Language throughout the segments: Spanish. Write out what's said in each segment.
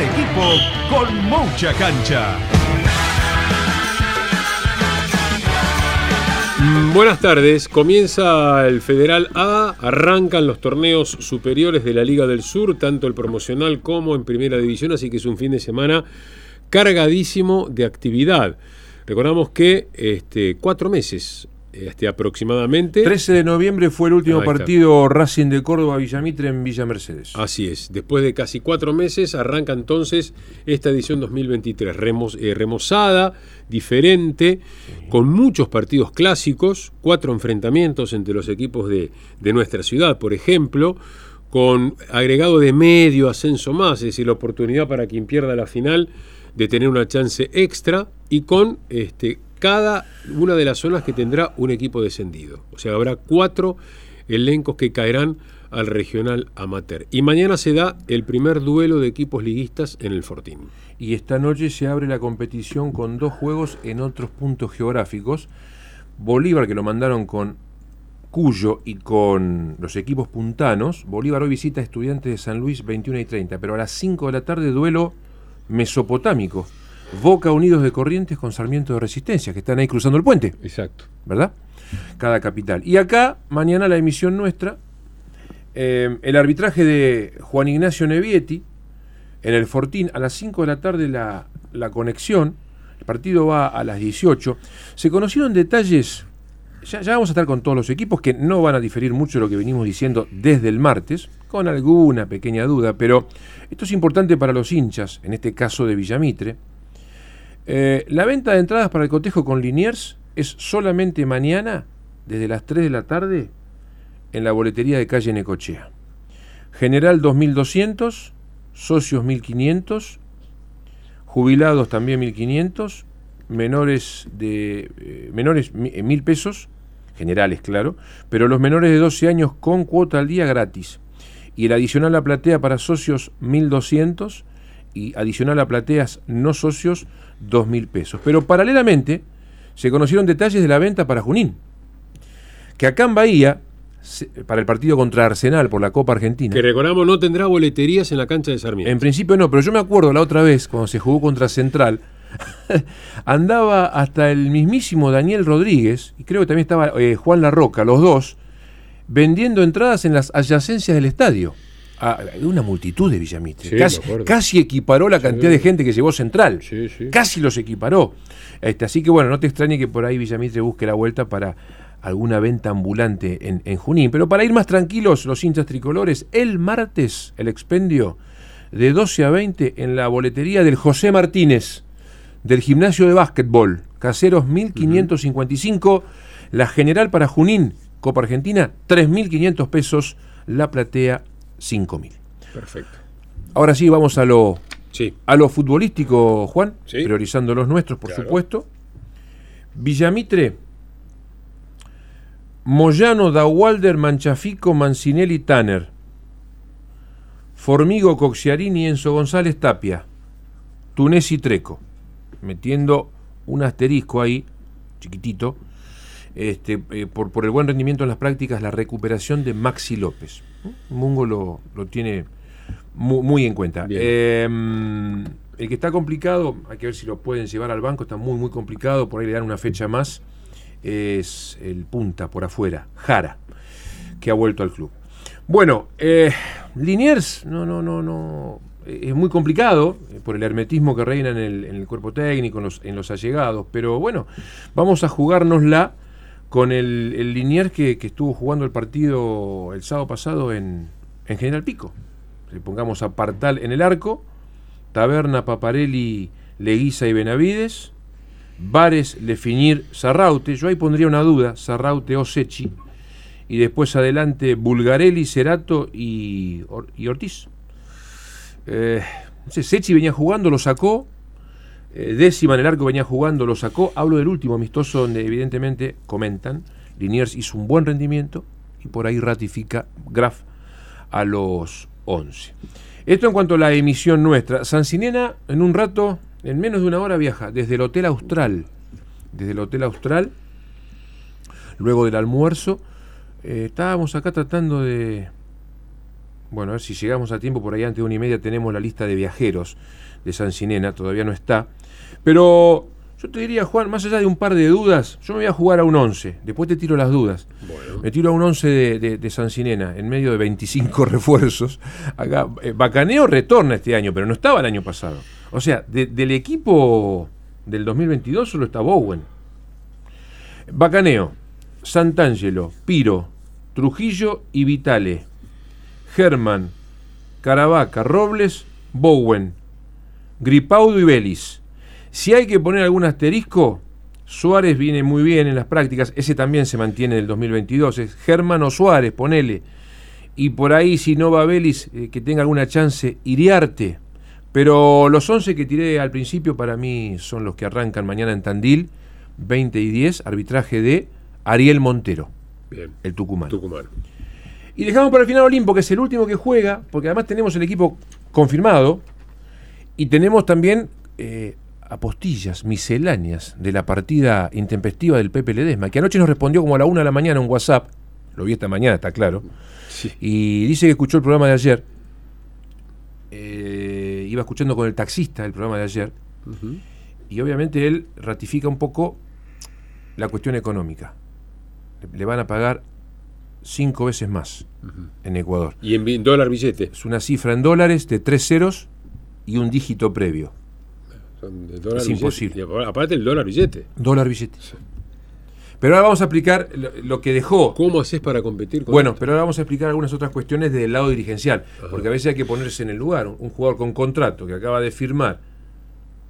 Equipo con mucha cancha. Mm, Buenas tardes, comienza el Federal A, arrancan los torneos superiores de la Liga del Sur, tanto el promocional como en Primera División, así que es un fin de semana cargadísimo de actividad. Recordamos que este, cuatro meses este, aproximadamente. 13 de noviembre fue el último partido Racing de Córdoba Villamitre en Villa Mercedes. Así es, después de casi cuatro meses arranca entonces esta edición 2023, remos- eh, remozada, diferente, con muchos partidos clásicos, cuatro enfrentamientos entre los equipos de, de nuestra ciudad, por ejemplo, con agregado de medio ascenso más, es decir, la oportunidad para quien pierda la final de tener una chance extra y con este, cada una de las zonas que tendrá un equipo descendido. O sea, habrá cuatro elencos que caerán al regional amateur. Y mañana se da el primer duelo de equipos liguistas en el Fortín. Y esta noche se abre la competición con dos juegos en otros puntos geográficos. Bolívar, que lo mandaron con Cuyo y con los equipos puntanos. Bolívar hoy visita a Estudiantes de San Luis 21 y 30, pero a las 5 de la tarde duelo mesopotámico. Boca Unidos de Corrientes con Sarmiento de Resistencia, que están ahí cruzando el puente. Exacto. ¿verdad? Cada capital. Y acá, mañana la emisión nuestra, eh, el arbitraje de Juan Ignacio Nevietti en el Fortín, a las 5 de la tarde la, la conexión, el partido va a las 18. Se conocieron detalles, ya, ya vamos a estar con todos los equipos que no van a diferir mucho de lo que venimos diciendo desde el martes, con alguna pequeña duda, pero esto es importante para los hinchas, en este caso de Villamitre. Eh, la venta de entradas para el cotejo con Liniers es solamente mañana, desde las 3 de la tarde, en la boletería de calle Necochea. General 2200, socios 1500, jubilados también 1500, menores de eh, menores mi- eh, 1000 pesos, generales claro, pero los menores de 12 años con cuota al día gratis. Y el adicional a platea para socios 1200 y adicional a plateas no socios 2.000 pesos. Pero paralelamente se conocieron detalles de la venta para Junín. Que acá en Bahía, para el partido contra Arsenal por la Copa Argentina. Que recordamos no tendrá boleterías en la cancha de Sarmiento. En principio no, pero yo me acuerdo la otra vez, cuando se jugó contra Central, andaba hasta el mismísimo Daniel Rodríguez, y creo que también estaba eh, Juan Larroca, los dos, vendiendo entradas en las adyacencias del estadio. Ah, una multitud de Villamitre. Sí, casi, equiparó la cantidad de gente que llevó Central. Sí. Casi los equiparó. Este, así que bueno, no te extrañe que por ahí Villamitre busque la vuelta para alguna venta ambulante en, en Junín. Pero para ir más tranquilos, los hinchas tricolores, el martes el expendio de 12 a 20 en la boletería del José Martínez, del gimnasio de básquetbol, Caseros 1555, la general para Junín, Copa Argentina, 3.500 pesos, la platea 5.000. Perfecto. Ahora sí, vamos a lo, Sí. a lo futbolístico, Juan, Sí. priorizando los nuestros, por Claro. supuesto. Villamitre, Moyano, Dawalder, Manchafico, Mancinelli, Tanner. Formigo, Coxiarini, Enzo González, Tapia. Tunesi, Treco. Metiendo un asterisco ahí, chiquitito, este, eh, por, por el buen rendimiento en las prácticas, la recuperación de Maxi López. Mungo lo, lo tiene mu- muy, en cuenta. Eh, el que está complicado, hay que ver si lo pueden llevar al banco, está muy, muy complicado, por ahí le dan una fecha más. es el punta por afuera, Jara, que ha vuelto al club. Bueno, eh, Liniers, no, no, no, no. Es muy complicado eh, por el hermetismo que reina en el, en el cuerpo técnico, en los, en los allegados, pero bueno, vamos a jugárnosla con el, el Liniers que, que estuvo jugando el partido el sábado pasado en, en General Pico. Le pongamos a Partal en el arco, Taberna, Paparelli, Leguiza y Benavides, Vares, Lefinir, Sarraute. Yo ahí pondría una duda, Sarraute o Sechi. Y después adelante Bulgarelli, Cerato y, y Ortiz. Eh, no sé, Sechi venía jugando, lo sacó. Eh, décima en el arco venía jugando, lo sacó. Hablo del último amistoso donde evidentemente comentan. Liniers hizo un buen rendimiento y por ahí ratifica Graf a los 11. Esto en cuanto a la emisión nuestra. Sancinena en un rato, en menos de una hora viaja desde el Hotel Austral. Desde el Hotel Austral, luego del almuerzo. Eh, estábamos acá tratando de... Bueno, a ver si llegamos a tiempo, por ahí antes de una y media tenemos la lista de viajeros de Sancinena, todavía no está. Pero yo te diría, Juan, más allá de un par de dudas, yo me voy a jugar a un 11, después te tiro las dudas. Me tiro a un 11 de, de, de Sancinena, en medio de 25 refuerzos. Acá, eh, Bacaneo retorna este año, pero no estaba el año pasado. O sea, de- del equipo del 2022 solo está Bowen. Bacaneo, Santangelo, Piro, Trujillo y Vitale. Germán, Caravaca, Robles, Bowen, Gripaudo y Vélez. Si hay que poner algún asterisco, Suárez viene muy bien en las prácticas, ese también se mantiene en el 2022, es Germán o Suárez, ponele. Y por ahí, si no va Vélez, eh, que tenga alguna chance, Iriarte. Pero los 11 que tiré al principio para mí son los que arrancan mañana en Tandil, 20 y 10, arbitraje de Ariel Montero, Bien, el tucumano. Tucumán. Y dejamos para el final Olimpo, que es el último que juega, porque además tenemos el equipo confirmado y tenemos también eh, apostillas misceláneas de la partida intempestiva del Pepe Ledesma, que anoche nos respondió como a la una de la mañana un WhatsApp, lo vi esta mañana, está claro, Sí. y dice que escuchó el programa de ayer, eh, iba escuchando con el taxista el programa de ayer, y obviamente él ratifica un poco la cuestión económica. Le- Le van a pagar cinco veces más en Ecuador. Y en dólar billete. Es una cifra en dólares de tres ceros y un dígito previo. Son de dólar Es billete. imposible. Y apa- aparte el dólar billete. Dólar billete. Pero ahora vamos a explicar lo, lo que dejó. ¿Cómo haces para competir con Bueno, esto? pero ahora vamos a explicar algunas otras cuestiones del lado dirigencial. Porque a veces hay que ponerse en el lugar. Un, un jugador con contrato que acaba de firmar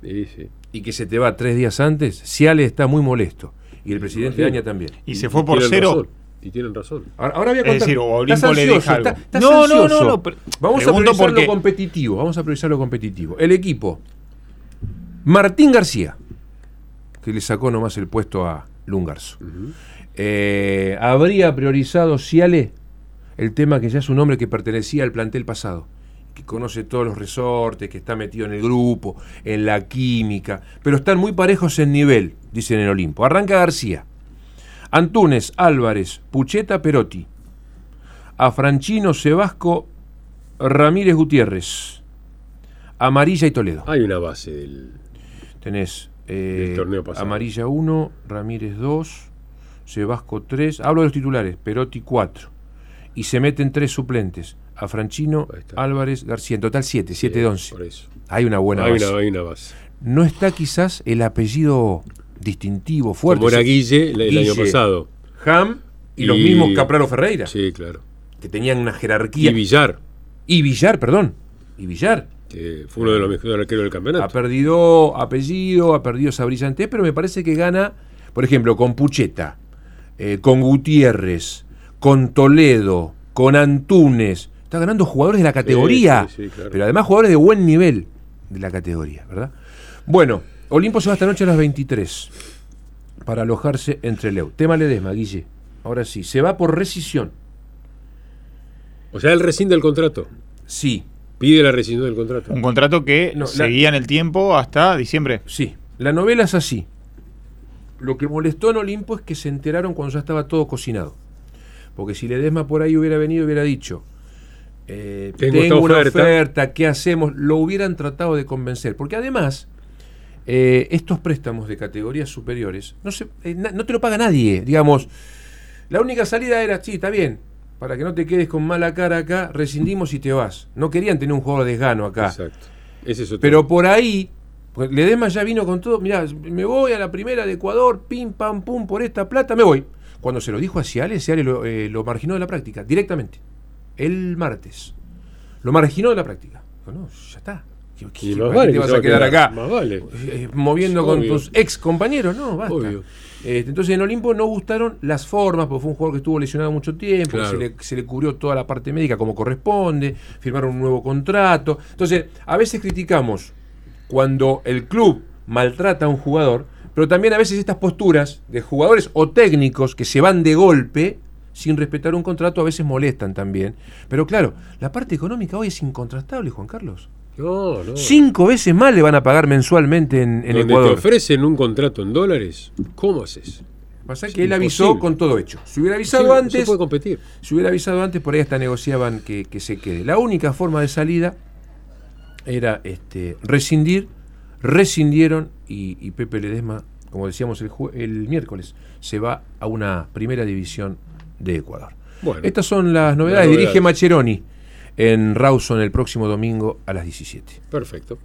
Sí, sí. y que se te va tres días antes, Ciales está muy molesto. Y el presidente Imagino. Aña también. Y se fue por cero. Y tienen razón. Ahora, ahora voy a Es contar. decir, o Estás le deja algo. estás No, no, no, Vamos a priorizar porque- lo competitivo. Vamos a priorizar lo competitivo. El equipo. Martín García, que le sacó nomás el puesto a Lungarzo. Eh, habría priorizado Ciale el tema que ya es un hombre que pertenecía al plantel pasado, que conoce todos los resortes, que está metido en el grupo, en la química, pero están muy parejos en nivel, dicen en Olimpo. Arranca García. Antunes, Álvarez, Pucheta, Perotti. A Franchino, Sebasco, Ramírez Gutiérrez. Amarilla y Toledo. Hay una base del. Tenés eh, Del torneo pasado. Amarilla 1, Ramírez 2, Sebasco 3. Hablo de los titulares, Perotti 4. Y se meten tres suplentes. A Franchino. Álvarez, García. En total 7, 7 de 11. Por eso. Hay una buena hay, base. una, hay una base. No está quizás el apellido distintivo, fuerte. Como era Guille el, año pasado. Ham y, los mismos Capraro Ferreira, Sí, claro. que tenían una jerarquía. Y Villar, y Villar, perdón. Y Villar. que fue uno de los mejores arqueros del Ha campeonato. perdido apellido, ha perdido esa brillantez, pero me parece que gana, por ejemplo, con Pucheta, eh, con Gutiérrez, con Toledo, con Antunes. Está ganando jugadores de la categoría, sí, sí, claro. pero además jugadores de buen nivel de la categoría, ¿verdad? Bueno, Olimpo se va esta noche a las 23 para alojarse entre Leu. Tema Ledesma, Guille. Ahora sí, se va por rescisión. O sea, él rescinde el contrato. Sí, Pide la rescisión del contrato. Un contrato que No, la- seguía en el tiempo hasta diciembre. Sí, la novela es así. Lo que molestó en Olimpo es que se enteraron cuando ya estaba todo cocinado. Porque si Ledesma por ahí hubiera venido y hubiera dicho, eh, Tengo tengo, una oferta". oferta. ¿qué hacemos? Lo hubieran tratado de convencer. Porque además, eh, estos préstamos de categorías superiores no, se, eh, na- no te lo paga nadie. Digamos, la única salida era, sí, está bien, para que no te quedes con mala cara acá, rescindimos y te vas. No querían tener un jugador desgano acá. Exacto. Ese es otro. Pero por ahí, pues, Ledesma ya vino con todo. Mirá, me voy a la primera de Ecuador, pim, pam, pum, por esta plata, me voy. Cuando se lo dijo a Ciales, Ciales lo, eh, lo marginó de la práctica, directamente. El martes. Lo marginó de la práctica. No, ya está. ¿Qué- qué- Y más vale te vas a quedar acá? Más vale. Eh, moviendo con tus ex compañeros, no, basta. Obvio. Este, entonces en Olimpo no gustaron las formas, porque fue un jugador que estuvo lesionado mucho tiempo, Claro. se, le, se le cubrió toda la parte médica como corresponde, firmaron un nuevo contrato. Entonces, a veces criticamos cuando el club maltrata a un jugador, pero también a veces estas posturas de jugadores o técnicos que se van de golpe sin respetar un contrato a veces molestan también. Pero claro, la parte económica hoy es incontrastable, Juan Carlos. No, no. Cinco veces más le van a pagar mensualmente en, en Donde Ecuador. te ofrecen un contrato en dólares, ¿cómo haces? Pasa que él avisó imposible. con todo hecho. Si hubiera avisado Sí, no se antes, puede competir. si hubiera avisado antes, por ahí hasta negociaban que, que se quede. La única forma de salida era este, rescindir, rescindieron y, y Pepe Ledesma, como decíamos el, el miércoles, se va a una primera división de Ecuador. Bueno. Estas son las novedades. Las Dirige novedades. Macheroni en Rawson el próximo domingo a las 17. Perfecto.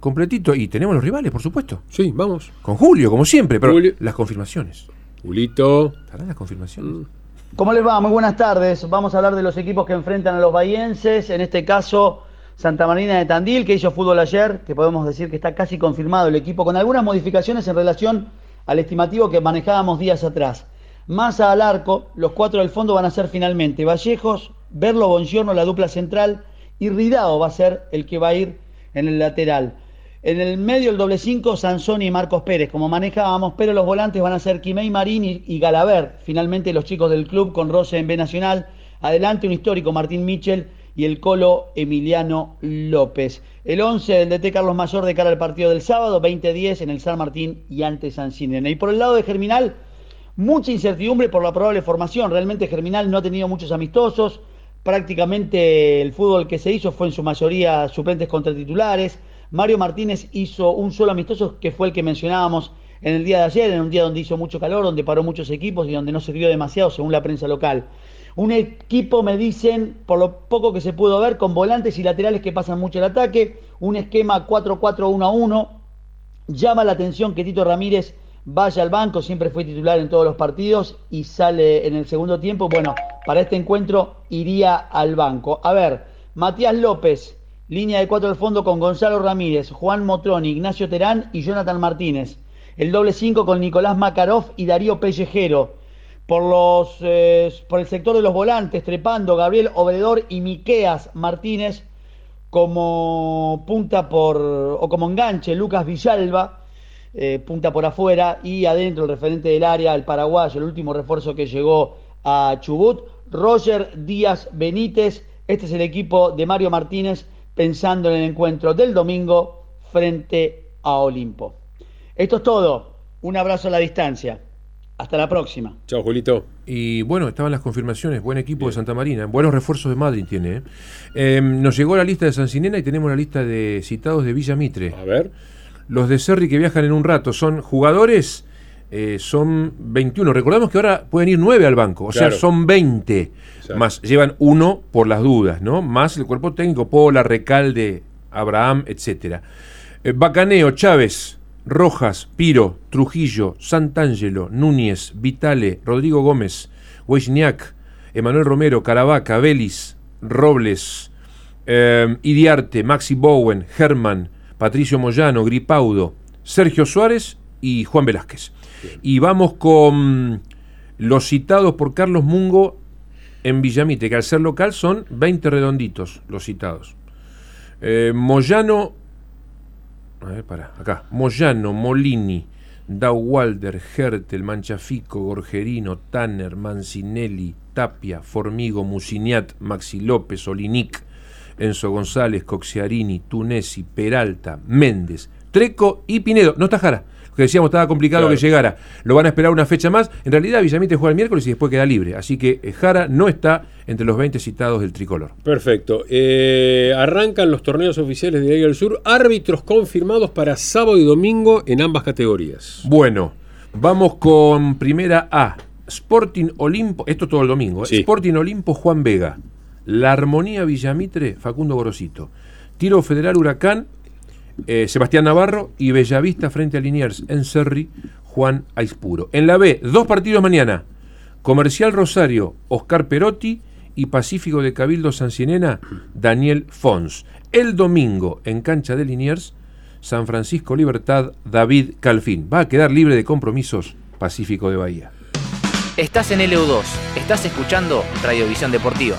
Completito. Y tenemos los rivales, por supuesto. Sí, vamos. Con Julio, como siempre, pero Julio. las confirmaciones. Julito. ¿Estarán las confirmaciones? ¿Cómo les va? Muy buenas tardes. Vamos a hablar de los equipos que enfrentan a los bahienses. En este caso, Santa Marina de Tandil, que hizo fútbol ayer, que podemos decir que está casi confirmado el equipo, con algunas modificaciones en relación al estimativo que manejábamos días atrás. Más al arco, los cuatro del fondo van a ser finalmente Vallejos, Berlo Bongiorno, la dupla central, y Ridao va a ser el que va a ir en el lateral. En el medio el doble 5, Sansoni y Marcos Pérez, como manejábamos, pero los volantes van a ser Quimei Marín y, y Galaver. Finalmente los chicos del club con Roce en B Nacional. Adelante un histórico Martín Michel y el colo Emiliano López. El 11 del DT Carlos Mayor de cara al partido del sábado, 20-10 en el San Martín y ante San Cinena. Y por el lado de Germinal, mucha incertidumbre por la probable formación. Realmente Germinal no ha tenido muchos amistosos. Prácticamente el fútbol que se hizo fue en su mayoría suplentes contra titulares. Mario Martínez hizo un solo amistoso que fue el que mencionábamos en el día de ayer, en un día donde hizo mucho calor, donde paró muchos equipos y donde no sirvió demasiado según la prensa local. Un equipo, me dicen, por lo poco que se pudo ver, con volantes y laterales que pasan mucho el ataque, un esquema 4-4-1-1. Llama la atención que Tito Ramírez vaya al banco, siempre fue titular en todos los partidos y sale en el segundo tiempo. Bueno, para este encuentro iría al banco. A ver, Matías López, línea de cuatro al fondo con Gonzalo Ramírez, Juan Motroni, Ignacio Terán y Jonathan Martínez. El doble cinco con Nicolás Makarov y Darío Pellejero. Por, los, eh, por el sector de los volantes, trepando Gabriel Obredor y Miqueas Martínez como punta por o como enganche Lucas Villalba, eh, punta por afuera y adentro el referente del área, el paraguayo, el último refuerzo que llegó a Chubut, Roger Díaz Benítez, este es el equipo de Mario Martínez pensando en el encuentro del domingo frente a Olimpo. Esto es todo, un abrazo a la distancia, hasta la próxima. Chao, Julito. Y bueno, estaban las confirmaciones. Buen equipo de Santa Marina. Buenos refuerzos de Madrid tiene. ¿eh? Eh, nos llegó la lista de San Sinena y tenemos la lista de citados de Villa Mitre. A ver. Los de Serri que viajan en un rato son jugadores, eh, son 21. Recordamos que ahora pueden ir 9 al banco, o Claro. sea, son 20. Exacto. Más llevan uno por las dudas, ¿no? Más el cuerpo técnico, Pola, Recalde, Abraham, etcétera. Eh, Bacaneo, Chávez, Rojas, Piro, Trujillo, Santangelo, Núñez, Vitale, Rodrigo Gómez, Wejniak, Emanuel Romero, Caravaca, Vélez, Robles, eh, Idiarte, Maxi Bowen, Germán, Patricio Moyano, Gripaudo, Sergio Suárez y Juan Velázquez. Y vamos con los citados por Carlos Mungo en Villamite, que al ser local son 20 redonditos los citados. Eh, Moyano, a ver, para, acá. Moyano, Molini, Dauwalder, Hertel, Manchafico, Gorgerino, Tanner, Mancinelli, Tapia, Formigo, Musiniat, Maxi López, Olinic, Enzo González, Coxiarini, Tunesi, Peralta, Méndez, Treco y Pinedo. No está Jara. que decíamos estaba complicado Claro. que llegara. Lo van a esperar una fecha más. En realidad Villamitre juega el miércoles y después queda libre. Así que eh, Jara no está entre los 20 citados del tricolor. Perfecto. Eh, arrancan los torneos oficiales de Liga del Sur. Árbitros confirmados para sábado y domingo en ambas categorías. Bueno, vamos con primera A. Sporting Olimpo, esto todo el domingo. ¿eh? Sí. Sporting Olimpo Juan Vega. La Armonía Villamitre Facundo Gorosito. Tiro Federal Huracán eh, Sebastián Navarro y Bellavista frente a Liniers en Cerri Juan Aispuro. En la B, dos partidos mañana. Comercial Rosario Oscar Perotti y Pacífico de Cabildo Sancinena Daniel Fons. El domingo en cancha de Liniers San Francisco Libertad David Calfín. Va a quedar libre de compromisos Pacífico de Bahía. Estás en LU2, estás escuchando Radiovisión Deportiva.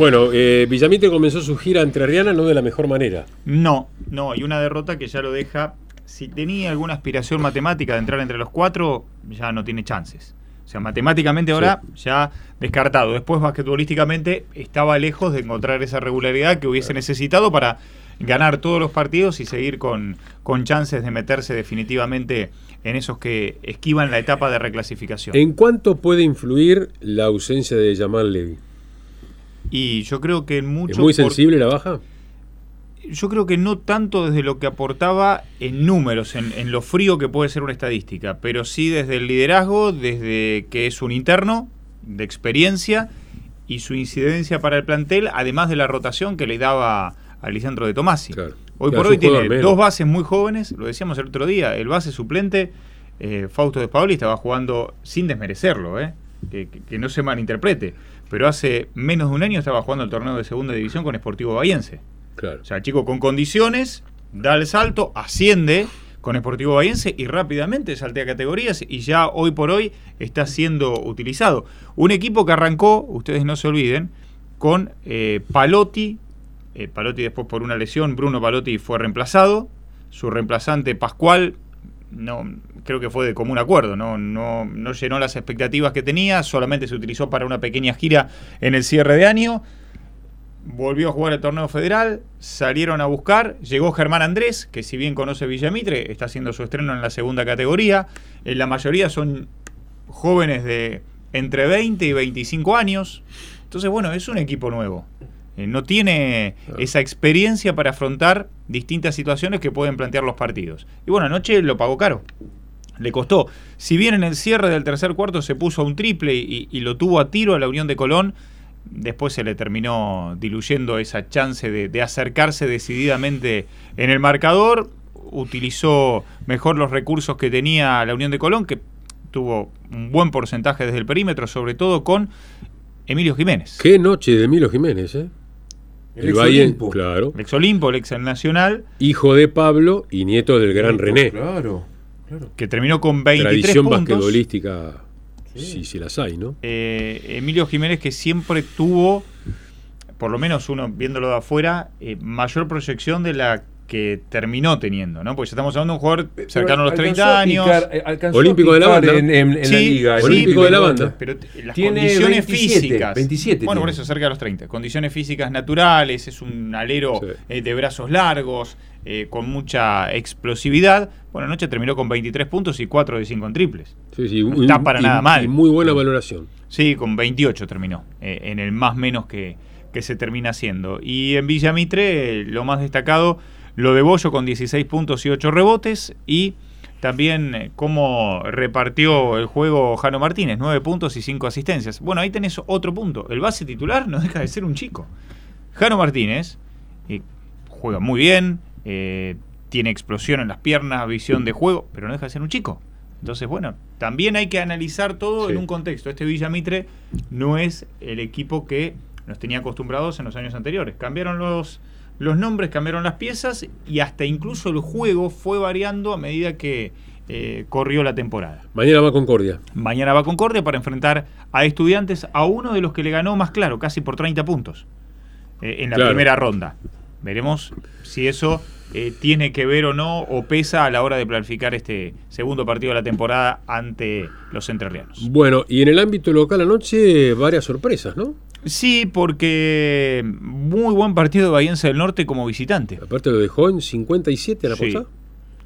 Bueno, eh, Villamitre comenzó su gira entrerriana no de la mejor manera. No, no, y una derrota que ya lo deja. Si tenía alguna aspiración matemática de entrar entre los cuatro, ya no tiene chances. O sea, matemáticamente ahora ya descartado. Después, basquetbolísticamente, estaba lejos de encontrar esa regularidad que hubiese necesitado para ganar todos los partidos y seguir con, con chances de meterse definitivamente en esos que esquivan la etapa de reclasificación. ¿En cuánto puede influir la ausencia de Jamal Levy? Y yo creo que en mucho ¿Es muy por- sensible la baja? yo creo que no tanto desde lo que aportaba en números, en, en lo frío que puede ser una estadística, pero sí desde el liderazgo, desde que es un interno de experiencia y su incidencia para el plantel, además de la rotación que le daba a Lisandro de Tomasi. Claro. Hoy Claro, por hoy tiene menos. dos bases muy jóvenes, lo decíamos el otro día, el base suplente, eh, Fausto de Paoli, estaba jugando sin desmerecerlo, eh, que, no se malinterprete, pero hace menos de un año estaba jugando el torneo de segunda división con Sportivo Bahiense. Claro. O sea, chico con condiciones, da el salto, asciende con Sportivo Bahiense y rápidamente saltea categorías y ya hoy por hoy está siendo utilizado. Un equipo que arrancó, ustedes no se olviden, con eh, Palotti, eh, Palotti después por una lesión, Bruno Palotti fue reemplazado, su reemplazante Pascual, no creo que fue de común acuerdo, no, no, no llenó las expectativas que tenía, solamente se utilizó para una pequeña gira en el cierre de año. Volvió a jugar el torneo federal, salieron a buscar, llegó Germán Andrés, que si bien conoce Villamitre, está haciendo su estreno en la segunda categoría, en la mayoría son jóvenes de entre 20 y 25 años, entonces bueno, es un equipo nuevo, Eh, no tiene esa experiencia para afrontar distintas situaciones que pueden plantear los partidos. Y bueno, anoche lo pagó caro. Le costó. Si bien en el cierre del tercer cuarto se puso a un triple y, y lo tuvo a tiro a la Unión de Colón, después se le terminó diluyendo esa chance de, de acercarse decididamente en el marcador. Utilizó mejor los recursos que tenía la Unión de Colón, que tuvo un buen porcentaje desde el perímetro, sobre todo con Emilio Jiménez. Qué noche de Emilio Jiménez, ¿eh? El ex Valle, Olimpo. claro. El ex Olimpo, el ex Nacional, Hijo de Pablo y nieto del gran René. Claro, claro. que terminó con 23 Tradición puntos. basquetbolística, si si las hay, ¿no? eh, Emilio Jiménez que siempre tuvo, por lo menos uno viéndolo de afuera, eh, mayor proyección de la que terminó teniendo, ¿no? Porque ya estamos hablando de un jugador cercano a los 30 años. Olímpico de la banda. En, en- en Sí, la liga. sí, Olímpico de la banda. Pero t- las Tiene condiciones 27, físicas. 27 bueno, por eso cerca de los 30. Condiciones físicas naturales, es un alero Sí. eh, de brazos largos, eh, con mucha explosividad. Bueno, anoche terminó con 23 puntos y 4 de 5 en triples. Sí, sí, No está para nada mal. Y muy buena valoración. Sí, con 28 terminó, eh, en el más menos que, que se termina haciendo. Y en Villamitre, eh, lo más destacado, lo de Bollo con 16 puntos y 8 rebotes. Y también eh, cómo repartió el juego Jano Martínez, 9 puntos y 5 asistencias. Bueno, ahí tenés otro punto. El base titular no deja de ser un chico. Jano Martínez eh, juega muy bien, eh, tiene explosión en las piernas, visión de juego, pero no deja de ser un chico. Entonces, bueno, también hay que analizar todo Sí. en un contexto. Este Villamitre no es el equipo que nos tenía acostumbrados en los años anteriores. Cambiaron los, los nombres, cambiaron las piezas y hasta incluso el juego fue variando a medida que eh, corrió la temporada. Mañana va Concordia. Mañana va Concordia para enfrentar a estudiantes, a uno de los que le ganó más claro, casi por 30 puntos eh, en la Claro. primera ronda. Veremos si eso eh, tiene que ver o no, o pesa a la hora de planificar este segundo partido de la temporada ante los entrerrianos. Bueno, y en el ámbito local anoche, varias sorpresas, ¿no? Sí, porque muy buen partido de Bahiense del Norte como visitante. Aparte lo dejó en 57 a la Sí.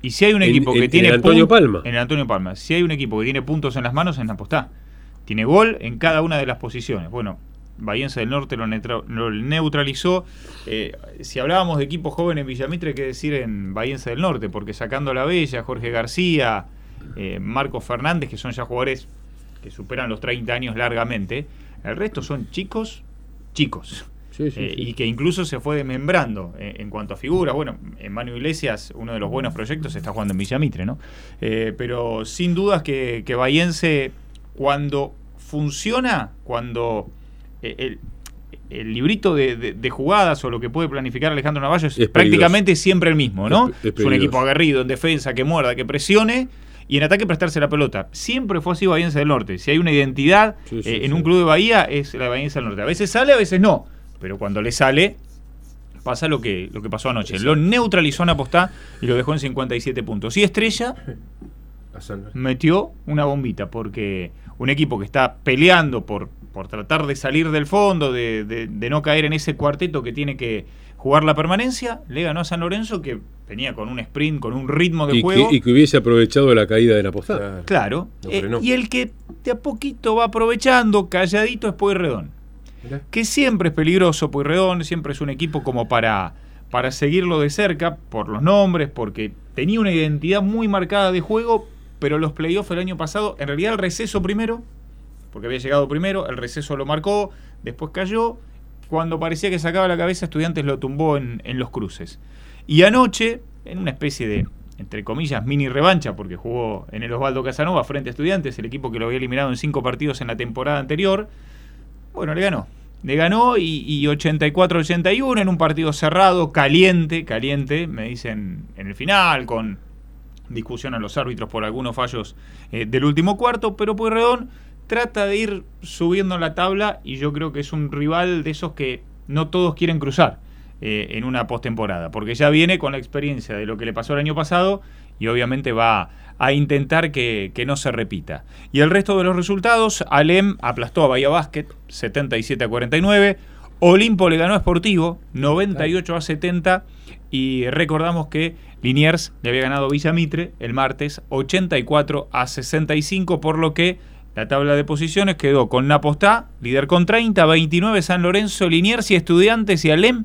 Y si hay un En- equipo en- que en tiene el Antonio Palma. En el Antonio Palma. Si hay un equipo que tiene puntos en las manos, en la postá. Tiene gol en cada una de las posiciones. Bueno, Bahiense del Norte lo, neutra- lo neutralizó. Eh, si hablábamos de equipos jóvenes en Villamitre, hay que decir en Bahiense del Norte, porque sacando a la Bella, Jorge García, eh, Marcos Fernández, que son ya jugadores que superan los 30 años largamente, el resto son chicos, chicos. Sí, sí, Eh, sí. y que incluso se fue desmembrando eh, en cuanto a figuras. Bueno, en Manu Iglesias, uno de los buenos proyectos, está jugando en Villamitre, ¿no? Eh, pero sin dudas que, que Bahiense, cuando funciona, cuando el, el librito de, de- de jugadas o lo que puede planificar Alejandro Navallo es, Es prácticamente siempre el mismo, ¿no? Es- es Es, un equipo aguerrido, en defensa, que muerda, que presione. Y en ataque prestarse la pelota. Siempre fue así Bahiense del Norte. Si hay una identidad Sí, sí, eh, en sí. un club de Bahía, es la de Bahiense del Norte. A veces sale, a veces no. Pero cuando le sale, pasa lo que, lo que pasó anoche. Lo neutralizó en apostá y lo dejó en 57 puntos. Y Estrella metió una bombita, porque un equipo que está peleando por, por tratar de salir del fondo, de, de- de no caer en ese cuarteto que tiene que jugar la permanencia, le ganó a San Lorenzo, que venía con un sprint, con un ritmo de Y juego. que, y que hubiese aprovechado la caída de la postada. Claro. Eh, y el que de a poquito va aprovechando, calladito, es Pueyrredón. Mirá. Que siempre es peligroso Pueyrredón, siempre es un equipo como para, para seguirlo de cerca, por los nombres, porque tenía una identidad muy marcada de juego, pero los playoffs el año pasado, en realidad el receso primero, porque había llegado primero, el receso lo marcó, después cayó, cuando parecía que sacaba la cabeza, Estudiantes lo tumbó en, los cruces. Y anoche, en una especie de, entre comillas, mini revancha, porque jugó en el Osvaldo Casanova frente a Estudiantes, el equipo que lo había eliminado en cinco partidos en la temporada anterior, bueno, le ganó. Le ganó y, y 84-81 en un partido cerrado, caliente, caliente, me dicen en el final, con discusión a los árbitros por algunos fallos eh, del último cuarto, pero Pueyrredón trata de ir subiendo la tabla y yo creo que es un rival de esos que no todos quieren cruzar eh, en una postemporada, porque ya viene con la experiencia de lo que le pasó el año pasado y obviamente va a intentar que, que no se repita. Y el resto de los resultados, Alem aplastó a Bahía Basket 77 a 49, Olimpo le ganó a Sportivo 98 a 70 y recordamos que Liniers le había ganado Villa Mitre el martes 84 a 65, por lo que la tabla de posiciones quedó con Napostá, líder con 30, 29 San Lorenzo, Liniers y Estudiantes y Alem,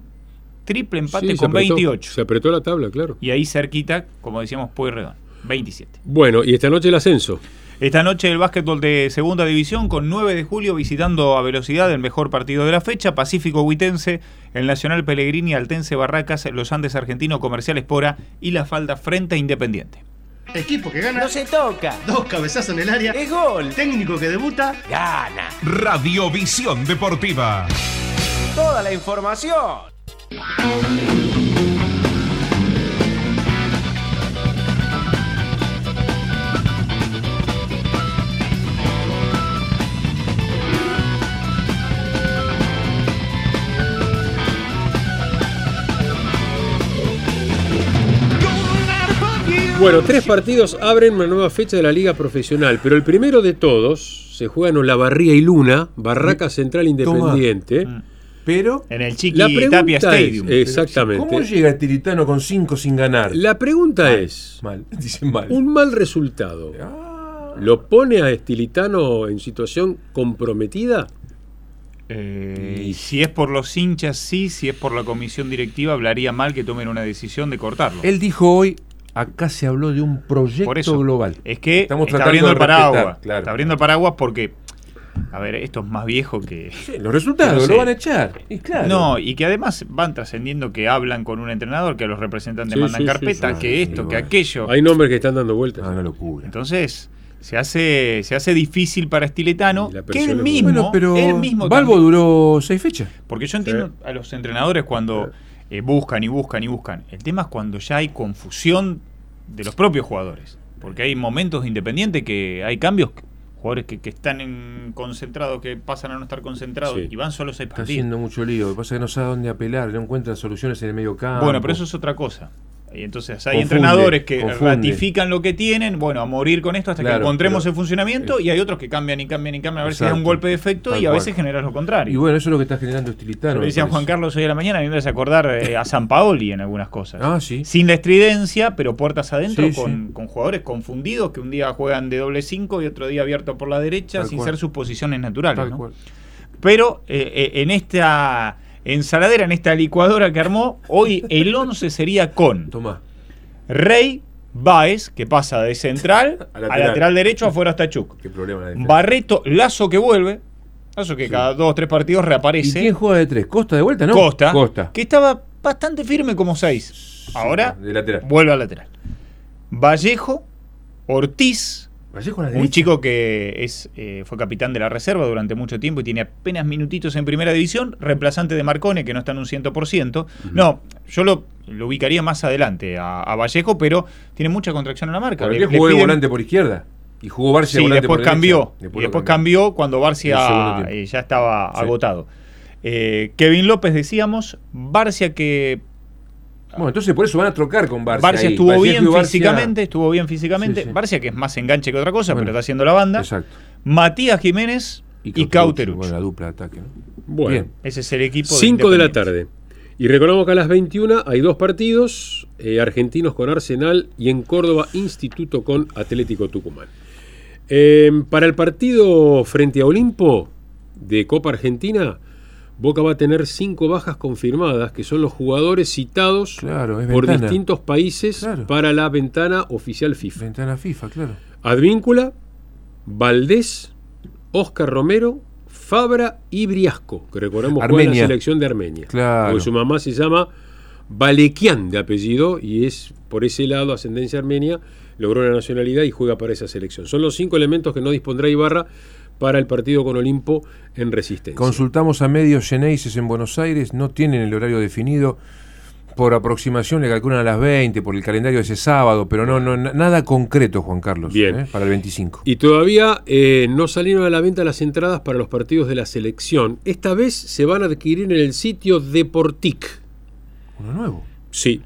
triple empate Sí, con apretó, 28. Se apretó la tabla, claro. Y ahí cerquita, como decíamos, Pueyrredón, 27. Bueno, y esta noche el ascenso. Esta noche el básquetbol de segunda división con 9 de julio visitando a velocidad el mejor partido de la fecha, Pacífico Huitense, el Nacional Pellegrini, Altense Barracas, los Andes Argentino, Comercial Espora y la Falda frente a Independiente. Equipo que gana. No se toca. Dos cabezazos en el área. Es gol. Técnico que debuta. Gana. Radiovisión Deportiva. Toda la información. Bueno, tres partidos abren una nueva fecha de la Liga Profesional, pero el primero de todos se juega en Olavarría y Luna, Barraca Central Independiente. Pero. En el Chiqui La pregunta Tapia es- Stadium. exactamente. ¿Cómo llega Tiritano con 5 sin ganar? La pregunta es, Mal, dicen mal. un mal resultado, Ah, ¿lo pone a Estilitano en situación comprometida? Eh, si es por los hinchas, sí. Si es por la comisión directiva, hablaría mal que tomen una decisión de cortarlo. Él dijo hoy, acá se habló de un proyecto Por eso, global. Es que Estamos está tratando abriendo de el paraguas. respetar, claro. Está abriendo el paraguas porque, a ver, esto es más viejo que... Sí, los resultados No sé. lo van a echar. Y claro. No, y que además van trascendiendo que hablan con un entrenador, que los representantes Sí, mandan sí, carpeta, sí. que esto, que aquello. Hay nombres que están dando vueltas. Ah, una locura. Entonces, se hace, se hace difícil para Estiletano, que él mismo, Bueno, pero él mismo Balbo también- duró seis fechas. Porque yo entiendo a los entrenadores cuando eh, buscan y buscan y buscan. El tema es cuando ya hay confusión de los propios jugadores. Porque hay momentos independientes que hay cambios, jugadores que, que están en concentrados, que pasan a no estar concentrados Sí. y van solo seis Está partidos. haciendo mucho lío. Lo que pasa es que no sabe dónde apelar, no encuentra soluciones en el medio campo. Bueno, pero eso es otra cosa. Y entonces hay Confunde, entrenadores que confunde. ratifican lo que tienen, bueno, a morir con esto hasta que encontremos el funcionamiento, y hay otros que cambian y cambian y cambian a ver si da un golpe de efecto y a veces generas lo contrario. Y bueno, eso es lo que está generando Estilitano. Decía Juan. Carlos hoy a la mañana, a mí me hace acordar eh, a San Paoli en algunas cosas. Ah, sí. Sin la estridencia, pero puertas adentro, Sí, con, con jugadores confundidos que un día juegan de doble 5 y otro día abierto por la derecha, Tal sin cual. ser sus posiciones naturales. ¿no? Pero eh, eh, en esta ensaladera, en esta licuadora que armó, hoy el 11 sería con Tomá. Rey Baez, que pasa de central A a lateral. derecho, afuera hasta Chuc. Qué problema la. Barreto, Lazo que vuelve. Lazo que cada dos o tres partidos ¿Y reaparece. quién juega de tres? ¿Costa de vuelta, no? Costa, Costa. que estaba bastante firme como seis. Ahora De lateral. vuelve al lateral. Vallejo, Ortiz, un chico que es eh, fue capitán de la reserva durante mucho tiempo y tiene apenas minutitos en primera división, reemplazante de Marcone, que no está en un 100%. No, yo lo, lo ubicaría más adelante a, a Vallejo, pero tiene mucha contracción en la marca. ¿Por Le- qué le jugó de piden- volante por izquierda? Y jugó Barcia Sí, volante después por cambió. derecha. y después cambió cuando Barcia eh, ya estaba Sí. agotado. Eh, Kevin López, decíamos, Barcia que Bueno, entonces por eso van a trocar con Barcia. Barcia ahí. estuvo bien y Barcia- físicamente, estuvo bien físicamente. Sí, sí. Barcia que es más enganche que otra cosa, Bueno. pero está haciendo la banda. Exacto. Matías Jiménez y, Cauterucho. Bueno, la dupla de ataque. ¿no? Bueno, Bien. Ese es el equipo. 5 de la tarde. Y recordamos que a las 21 hay dos partidos, eh, argentinos con Arsenal y en Córdoba Instituto con Atlético Tucumán. Eh, para el partido frente a Olimpo de Copa Argentina, Boca va a tener cinco bajas confirmadas, que son los jugadores citados Claro, por distintos países Claro. para la ventana oficial FIFA. Ventana FIFA, claro. Advíncula, Valdés, Oscar Romero, Fabra y Briasco, que recordemos juega en la selección de Armenia. Claro. Porque su mamá se llama Balekian de apellido y es por ese lado ascendencia armenia, logró la nacionalidad y juega para esa selección. Son los cinco elementos que no dispondrá Ibarra para el partido con Olimpo en resistencia. Consultamos a medios Geneises en Buenos Aires, no tienen el horario definido. Por aproximación le calculan a las 20 por el calendario de ese sábado, pero no, no na- nada concreto, Juan Carlos, Bien. ¿eh? para el 25. Y todavía eh, no salieron a la venta las entradas para los partidos de la selección. Esta vez se van a adquirir en el sitio Deportic. Uno nuevo. Sí.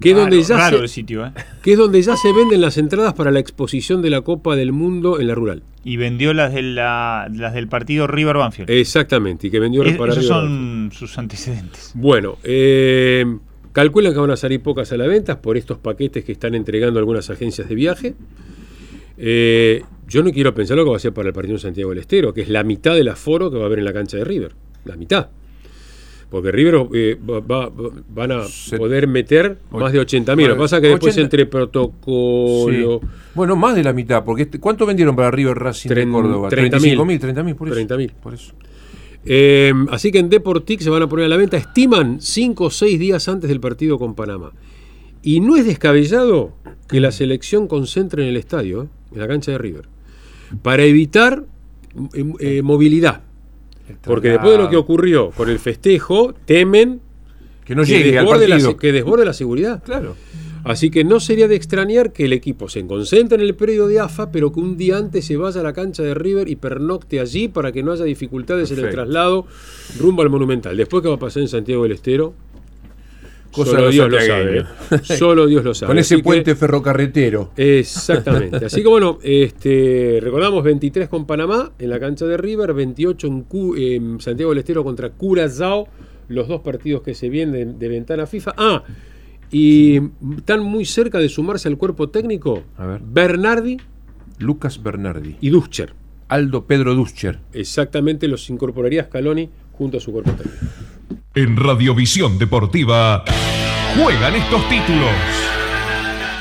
Que es, Raro, donde ya raro se, el sitio, ¿eh? que es donde ya se venden las entradas para la exposición de la Copa del Mundo en la rural. Y vendió las, de la- las del partido River Banfield. Exactamente, y que vendió Es- para esos River son sus antecedentes. Bueno, eh, calculan que van a salir pocas a la venta por estos paquetes que están entregando algunas agencias de viaje. Eh, yo no quiero pensar lo que va a ser para el partido de Santiago del Estero, que es la mitad del aforo que va a haber en la cancha de River. La mitad. Porque River eh, va- va- van a Se- poder meter más de 80 mil. Lo que pasa es que después 80 entre protocolo... Sí. Bueno, más de la mitad, porque este- ¿cuánto vendieron para River Racing de Tren- Córdoba? 30.000. 35.000, 30.000, por eso. 30.000. Por eso. Eh, así que en Deportic se van a poner a la venta, estiman 5 o 6 días antes del partido con Panamá. Y no es descabellado que la selección concentre en el estadio, eh, en la cancha de River, para evitar eh, movilidad. Porque después de lo que ocurrió con el festejo, temen Que no llegue al desborde la, partido. se- que desborde la seguridad. Claro. Así que no sería de extrañar que el equipo se concentre en el predio de AFA, pero que un día antes se vaya a la cancha de River y pernocte allí para que no haya dificultades en el traslado rumbo al Monumental. Después, ¿qué va a pasar en Santiago del Estero? Cosa Solo Dios lo sabe. ¿eh? Solo Dios lo sabe. Con ese Así que- puente ferrocarretero. Exactamente. Así que bueno, este, recordamos 23 con Panamá en la cancha de River, 28 en, Cu- en Santiago del Estero contra Curazao, los dos partidos que se vienen de, de ventana FIFA. Ah, y están muy cerca de sumarse al cuerpo técnico A ver. Bernardi Lucas Bernardi. y Duscher. Aldo Pedro Duscher. Exactamente los incorporaría Scaloni junto a su cuerpo técnico. En Radiovisión Deportiva juegan estos títulos.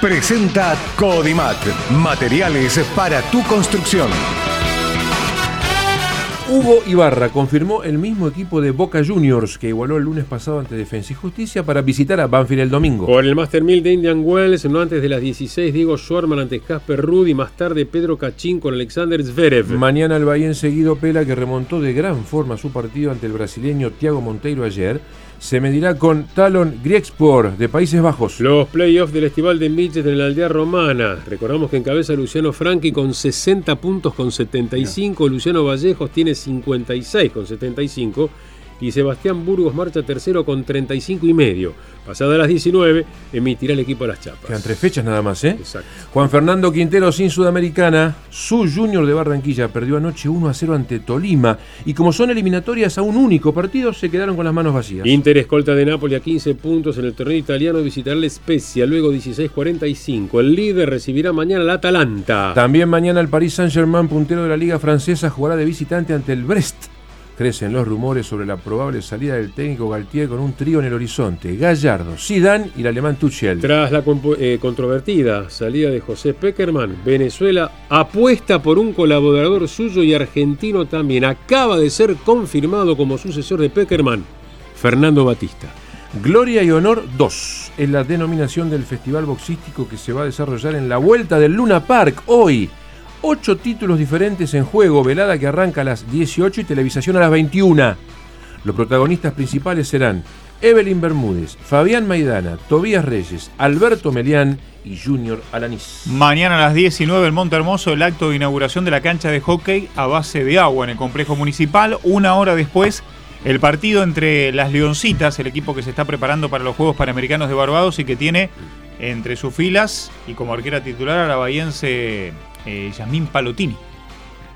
Presenta Codimat, materiales para tu construcción. Hugo Ibarra confirmó el mismo equipo de Boca Juniors que igualó el lunes pasado ante Defensa y Justicia para visitar a Banfield el domingo. Por el Master 1000 de Indian Wells, no antes de las 16, Diego Schwarman ante Casper Ruud y más tarde Pedro Cachín con Alexander Zverev. Mañana el Bahía seguido Pela, que remontó de gran forma su partido ante el brasileño Thiago Monteiro ayer, se medirá con Talon Griekspor de Países Bajos. Los playoffs del Estival de Midget en la aldea romana. Recordamos que encabeza Luciano Franchi con 60 puntos con 75. Luciano Vallejos tiene 56 con 75. Y Sebastián Burgos marcha tercero con 35 y medio. Pasada las 19, emitirá el equipo a las chapas. Quedan tres fechas nada más, ¿eh? Exacto. Juan Fernando Quintero sin Sudamericana. Su Junior de Barranquilla perdió anoche 1 a 0 ante Tolima. Y como son eliminatorias a un único partido, se quedaron con las manos vacías. Inter escolta de Napoli a 15 puntos en el torneo italiano visitará la Spezia, luego 16-45. El líder recibirá mañana al Atalanta. También mañana el Paris Saint-Germain, puntero de la Liga Francesa, jugará de visitante ante el Brest. Crecen los rumores sobre la probable salida del técnico Galtier con un trío en el horizonte: Gallardo, Zidane y el alemán Tuchel. Tras la eh, controvertida salida de José Peckerman, Venezuela apuesta por un colaborador suyo y argentino también. Acaba de ser confirmado como sucesor de Peckerman, Fernando Batista. Gloria y Honor 2 es la denominación del festival boxístico que se va a desarrollar en la vuelta del Luna Park hoy. Ocho títulos diferentes en juego, velada que arranca a las 18 y televisación a las 21. Los protagonistas principales serán Evelyn Bermúdez, Fabián Maidana, Tobías Reyes, Alberto Melián y Junior Alanís. Mañana a las 19 en Monte Hermoso el acto de inauguración de la cancha de hockey a base de agua en el complejo municipal. Una hora después el partido entre las Leoncitas, el equipo que se está preparando para los Juegos Panamericanos de Barbados y que tiene entre sus filas y como arquera titular a la bahiense eh, Yasmín Palotini,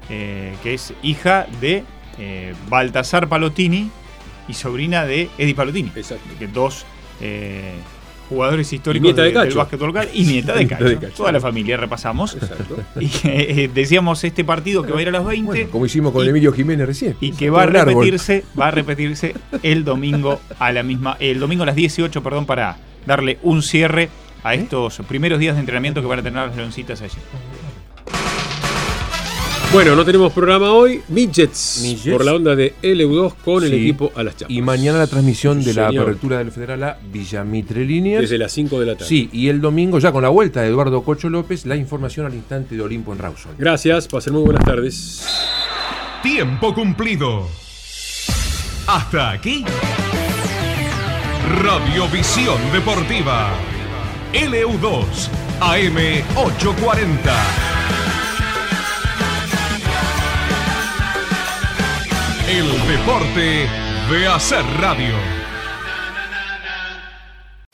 eh, que es hija de eh, Baltasar Palotini y sobrina de Eddie Palotini. Exacto. Que dos eh, jugadores históricos de de- del básquetbol local y nieta de Cacho. de Cacho. Toda la familia repasamos. Exacto. Y eh, decíamos este partido que va a ir a las 20 Como hicimos con Emilio Jiménez recién. y que va a repetirse, va a repetirse el domingo a la misma, el domingo a las 18, perdón, para darle un cierre a estos primeros días de entrenamiento que van a tener las leoncitas allí. Bueno, no tenemos programa hoy. Midgets, Midgets. por la onda de LU2 con el equipo a las chapas. Y mañana la transmisión de la apertura del Federal a Villamitre Líneas. Desde las 5 de la tarde. Sí, y el domingo, ya con la vuelta de Eduardo Cocho López, la información al instante de Olimpo en Rawson. Gracias, pasen muy buenas tardes. Tiempo cumplido. Hasta aquí. Radiovisión Deportiva. LU2, AM840. El deporte de hacer radio.